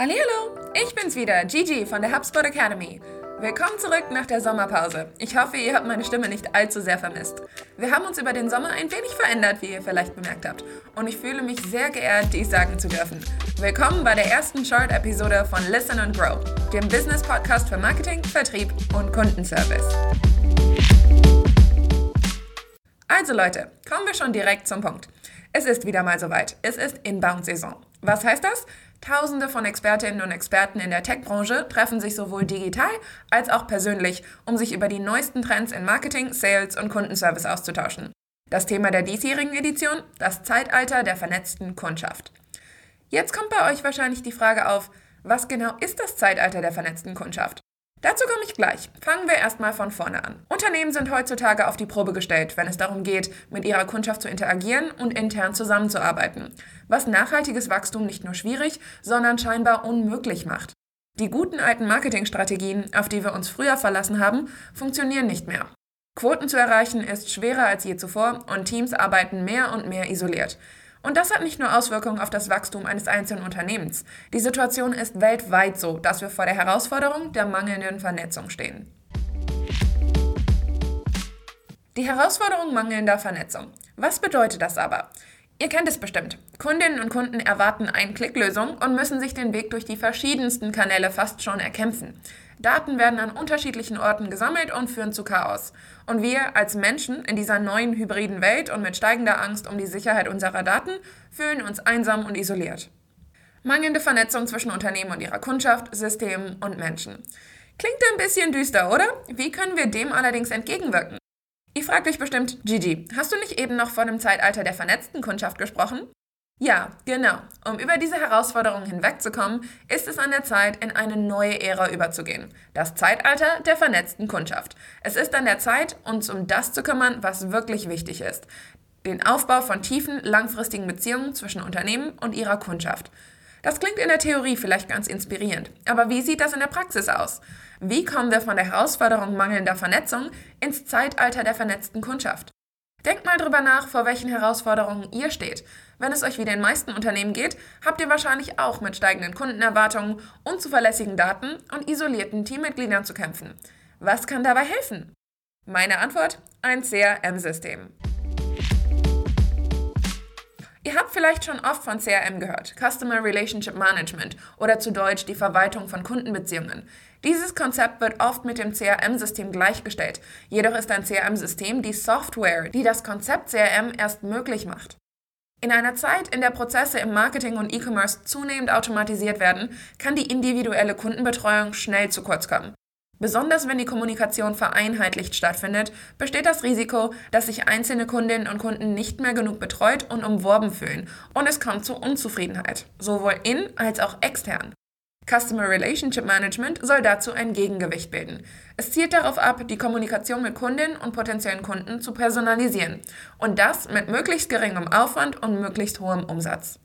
Hallo, ich bin's wieder, Gigi von der HubSpot Academy. Willkommen zurück nach der Sommerpause. Ich hoffe, ihr habt meine Stimme nicht allzu sehr vermisst. Wir haben uns über den Sommer ein wenig verändert, wie ihr vielleicht bemerkt habt. Und ich fühle mich sehr geehrt, dies sagen zu dürfen. Willkommen bei der ersten Short-Episode von Listen and Grow, dem Business-Podcast für Marketing, Vertrieb und Kundenservice. Also Leute, kommen wir schon direkt zum Punkt. Es ist wieder mal soweit. Es ist Inbound-Saison. Was heißt das? Tausende von Expertinnen und Experten in der Tech-Branche treffen sich sowohl digital als auch persönlich, um sich über die neuesten Trends in Marketing, Sales und Kundenservice auszutauschen. Das Thema der diesjährigen Edition, das Zeitalter der vernetzten Kundschaft. Jetzt kommt bei euch wahrscheinlich die Frage auf, was genau ist das Zeitalter der vernetzten Kundschaft? Dazu komme ich gleich. Fangen wir erstmal von vorne an. Unternehmen sind heutzutage auf die Probe gestellt, wenn es darum geht, mit ihrer Kundschaft zu interagieren und intern zusammenzuarbeiten, was nachhaltiges Wachstum nicht nur schwierig, sondern scheinbar unmöglich macht. Die guten alten Marketingstrategien, auf die wir uns früher verlassen haben, funktionieren nicht mehr. Quoten zu erreichen ist schwerer als je zuvor und Teams arbeiten mehr und mehr isoliert. Und das hat nicht nur Auswirkungen auf das Wachstum eines einzelnen Unternehmens. Die Situation ist weltweit so, dass wir vor der Herausforderung der mangelnden Vernetzung stehen. Die Herausforderung mangelnder Vernetzung. Was bedeutet das aber? Ihr kennt es bestimmt. Kundinnen und Kunden erwarten Ein-Klick-Lösung und müssen sich den Weg durch die verschiedensten Kanäle fast schon erkämpfen. Daten werden an unterschiedlichen Orten gesammelt und führen zu Chaos. Und wir als Menschen in dieser neuen hybriden Welt und mit steigender Angst um die Sicherheit unserer Daten fühlen uns einsam und isoliert. Mangelnde Vernetzung zwischen Unternehmen und ihrer Kundschaft, Systemen und Menschen. Klingt ein bisschen düster, oder? Wie können wir dem allerdings entgegenwirken? Ihr fragt euch bestimmt, Gigi, hast du nicht eben noch von dem Zeitalter der vernetzten Kundschaft gesprochen? Ja, genau. Um über diese Herausforderungen hinwegzukommen, ist es an der Zeit, in eine neue Ära überzugehen. Das Zeitalter der vernetzten Kundschaft. Es ist an der Zeit, uns um das zu kümmern, was wirklich wichtig ist. Den Aufbau von tiefen, langfristigen Beziehungen zwischen Unternehmen und ihrer Kundschaft. Das klingt in der Theorie vielleicht ganz inspirierend, aber wie sieht das in der Praxis aus? Wie kommen wir von der Herausforderung mangelnder Vernetzung ins Zeitalter der vernetzten Kundschaft? Denkt mal drüber nach, vor welchen Herausforderungen ihr steht. Wenn es euch wie den meisten Unternehmen geht, habt ihr wahrscheinlich auch mit steigenden Kundenerwartungen, unzuverlässigen Daten und isolierten Teammitgliedern zu kämpfen. Was kann dabei helfen? Meine Antwort? Ein CRM-System. Ihr habt vielleicht schon oft von CRM gehört, Customer Relationship Management oder zu Deutsch die Verwaltung von Kundenbeziehungen. Dieses Konzept wird oft mit dem CRM-System gleichgestellt. Jedoch ist ein CRM-System die Software, die das Konzept CRM erst möglich macht. In einer Zeit, in der Prozesse im Marketing und E-Commerce zunehmend automatisiert werden, kann die individuelle Kundenbetreuung schnell zu kurz kommen. Besonders wenn die Kommunikation vereinheitlicht stattfindet, besteht das Risiko, dass sich einzelne Kundinnen und Kunden nicht mehr genug betreut und umworben fühlen und es kommt zu Unzufriedenheit, sowohl in als auch extern. Customer Relationship Management soll dazu ein Gegengewicht bilden. Es zielt darauf ab, die Kommunikation mit Kundinnen und potenziellen Kunden zu personalisieren und das mit möglichst geringem Aufwand und möglichst hohem Umsatz.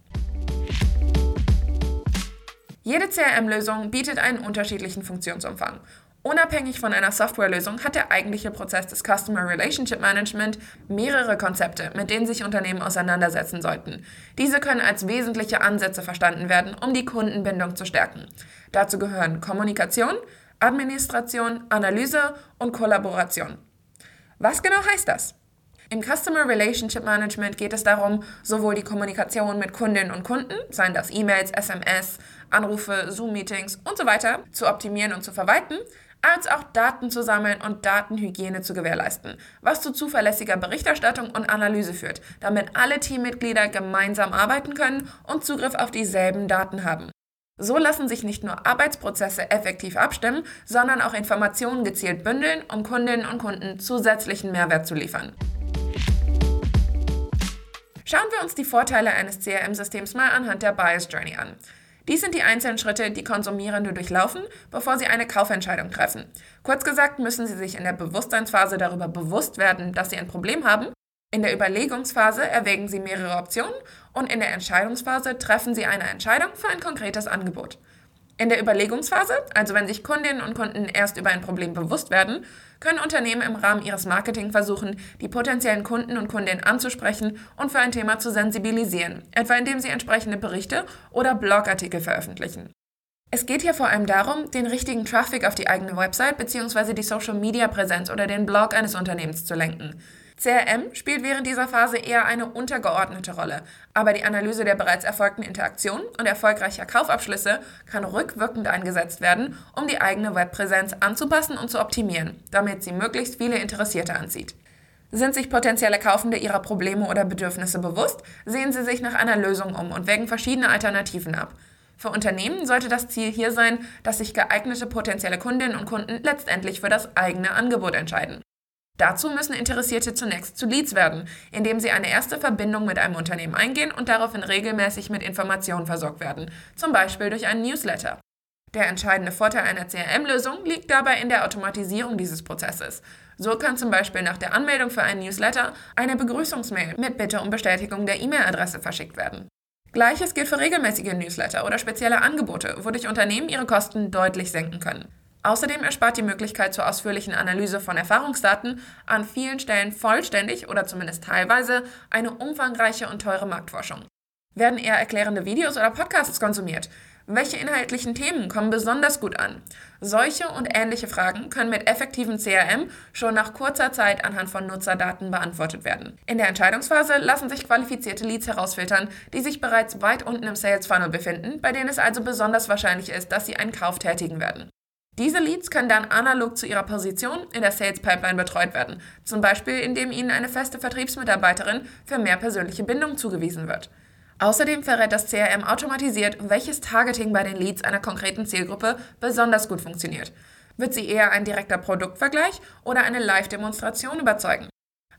Jede CRM-Lösung bietet einen unterschiedlichen Funktionsumfang Unabhängig von einer Softwarelösung hat der eigentliche Prozess des Customer Relationship Management mehrere Konzepte, mit denen sich Unternehmen auseinandersetzen sollten. Diese können als wesentliche Ansätze verstanden werden, um die Kundenbindung zu stärken. Dazu gehören Kommunikation, Administration, Analyse und Kollaboration. Was genau heißt das? Im Customer Relationship Management geht es darum, sowohl die Kommunikation mit Kundinnen und Kunden, seien das E-Mails, SMS, Anrufe, Zoom-Meetings und so weiter, zu optimieren und zu verwalten, als auch Daten zu sammeln und Datenhygiene zu gewährleisten, was zu zuverlässiger Berichterstattung und Analyse führt, damit alle Teammitglieder gemeinsam arbeiten können und Zugriff auf dieselben Daten haben. So lassen sich nicht nur Arbeitsprozesse effektiv abstimmen, sondern auch Informationen gezielt bündeln, um Kundinnen und Kunden zusätzlichen Mehrwert zu liefern. Schauen wir uns die Vorteile eines CRM-Systems mal anhand der Bias Journey an. Dies sind die einzelnen Schritte, die Konsumierende durchlaufen, bevor sie eine Kaufentscheidung treffen. Kurz gesagt müssen sie sich in der Bewusstseinsphase darüber bewusst werden, dass sie ein Problem haben. In der Überlegungsphase erwägen sie mehrere Optionen und in der Entscheidungsphase treffen sie eine Entscheidung für ein konkretes Angebot. In der Überlegungsphase, also wenn sich Kundinnen und Kunden erst über ein Problem bewusst werden, können Unternehmen im Rahmen ihres Marketing versuchen, die potenziellen Kunden und Kundinnen anzusprechen und für ein Thema zu sensibilisieren, etwa indem sie entsprechende Berichte oder Blogartikel veröffentlichen. Es geht hier vor allem darum, den richtigen Traffic auf die eigene Website bzw. die Social-Media-Präsenz oder den Blog eines Unternehmens zu lenken. CRM spielt während dieser Phase eher eine untergeordnete Rolle, aber die Analyse der bereits erfolgten Interaktionen und erfolgreicher Kaufabschlüsse kann rückwirkend eingesetzt werden, um die eigene Webpräsenz anzupassen und zu optimieren, damit sie möglichst viele Interessierte anzieht. Sind sich potenzielle Kaufende ihrer Probleme oder Bedürfnisse bewusst, sehen sie sich nach einer Lösung um und wägen verschiedene Alternativen ab. Für Unternehmen sollte das Ziel hier sein, dass sich geeignete potenzielle Kundinnen und Kunden letztendlich für das eigene Angebot entscheiden. Dazu müssen Interessierte zunächst zu Leads werden, indem sie eine erste Verbindung mit einem Unternehmen eingehen und daraufhin regelmäßig mit Informationen versorgt werden, zum Beispiel durch einen Newsletter. Der entscheidende Vorteil einer CRM-Lösung liegt dabei in der Automatisierung dieses Prozesses. So kann zum Beispiel nach der Anmeldung für einen Newsletter eine Begrüßungsmail mit Bitte um Bestätigung der E-Mail-Adresse verschickt werden. Gleiches gilt für regelmäßige Newsletter oder spezielle Angebote, wodurch Unternehmen ihre Kosten deutlich senken können. Außerdem erspart die Möglichkeit zur ausführlichen Analyse von Erfahrungsdaten an vielen Stellen vollständig oder zumindest teilweise eine umfangreiche und teure Marktforschung. Werden eher erklärende Videos oder Podcasts konsumiert? Welche inhaltlichen Themen kommen besonders gut an? Solche und ähnliche Fragen können mit effektivem CRM schon nach kurzer Zeit anhand von Nutzerdaten beantwortet werden. In der Entscheidungsphase lassen sich qualifizierte Leads herausfiltern, die sich bereits weit unten im Sales Funnel befinden, bei denen es also besonders wahrscheinlich ist, dass sie einen Kauf tätigen werden. Diese Leads können dann analog zu ihrer Position in der Sales Pipeline betreut werden, zum Beispiel indem ihnen eine feste Vertriebsmitarbeiterin für mehr persönliche Bindung zugewiesen wird. Außerdem verrät das CRM automatisiert, welches Targeting bei den Leads einer konkreten Zielgruppe besonders gut funktioniert. Wird sie eher ein direkter Produktvergleich oder eine Live-Demonstration überzeugen?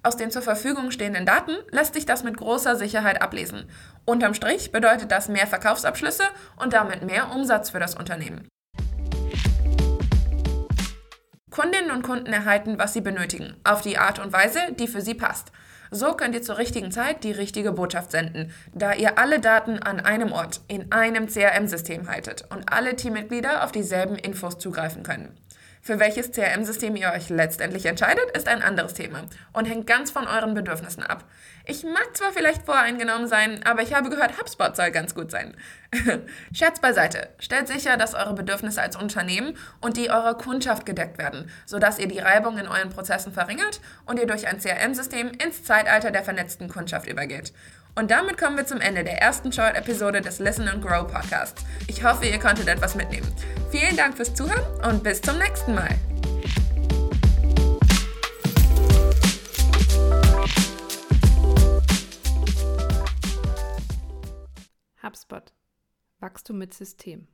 Aus den zur Verfügung stehenden Daten lässt sich das mit großer Sicherheit ablesen. Unterm Strich bedeutet das mehr Verkaufsabschlüsse und damit mehr Umsatz für das Unternehmen. Kundinnen und Kunden erhalten, was sie benötigen, auf die Art und Weise, die für sie passt. So könnt ihr zur richtigen Zeit die richtige Botschaft senden, da ihr alle Daten an einem Ort in einem CRM-System haltet und alle Teammitglieder auf dieselben Infos zugreifen können. Für welches CRM-System ihr euch letztendlich entscheidet, ist ein anderes Thema und hängt ganz von euren Bedürfnissen ab. Ich mag zwar vielleicht voreingenommen sein, aber ich habe gehört, HubSpot soll ganz gut sein. Scherz beiseite. Stellt sicher, dass eure Bedürfnisse als Unternehmen und die eurer Kundschaft gedeckt werden, sodass ihr die Reibung in euren Prozessen verringert und ihr durch ein CRM-System ins Zeitalter der vernetzten Kundschaft übergeht. Und damit kommen wir zum Ende der ersten Short-Episode des Listen and Grow Podcasts. Ich hoffe, ihr konntet etwas mitnehmen. Vielen Dank fürs Zuhören und bis zum nächsten Mal. HubSpot. Wachstum mit System.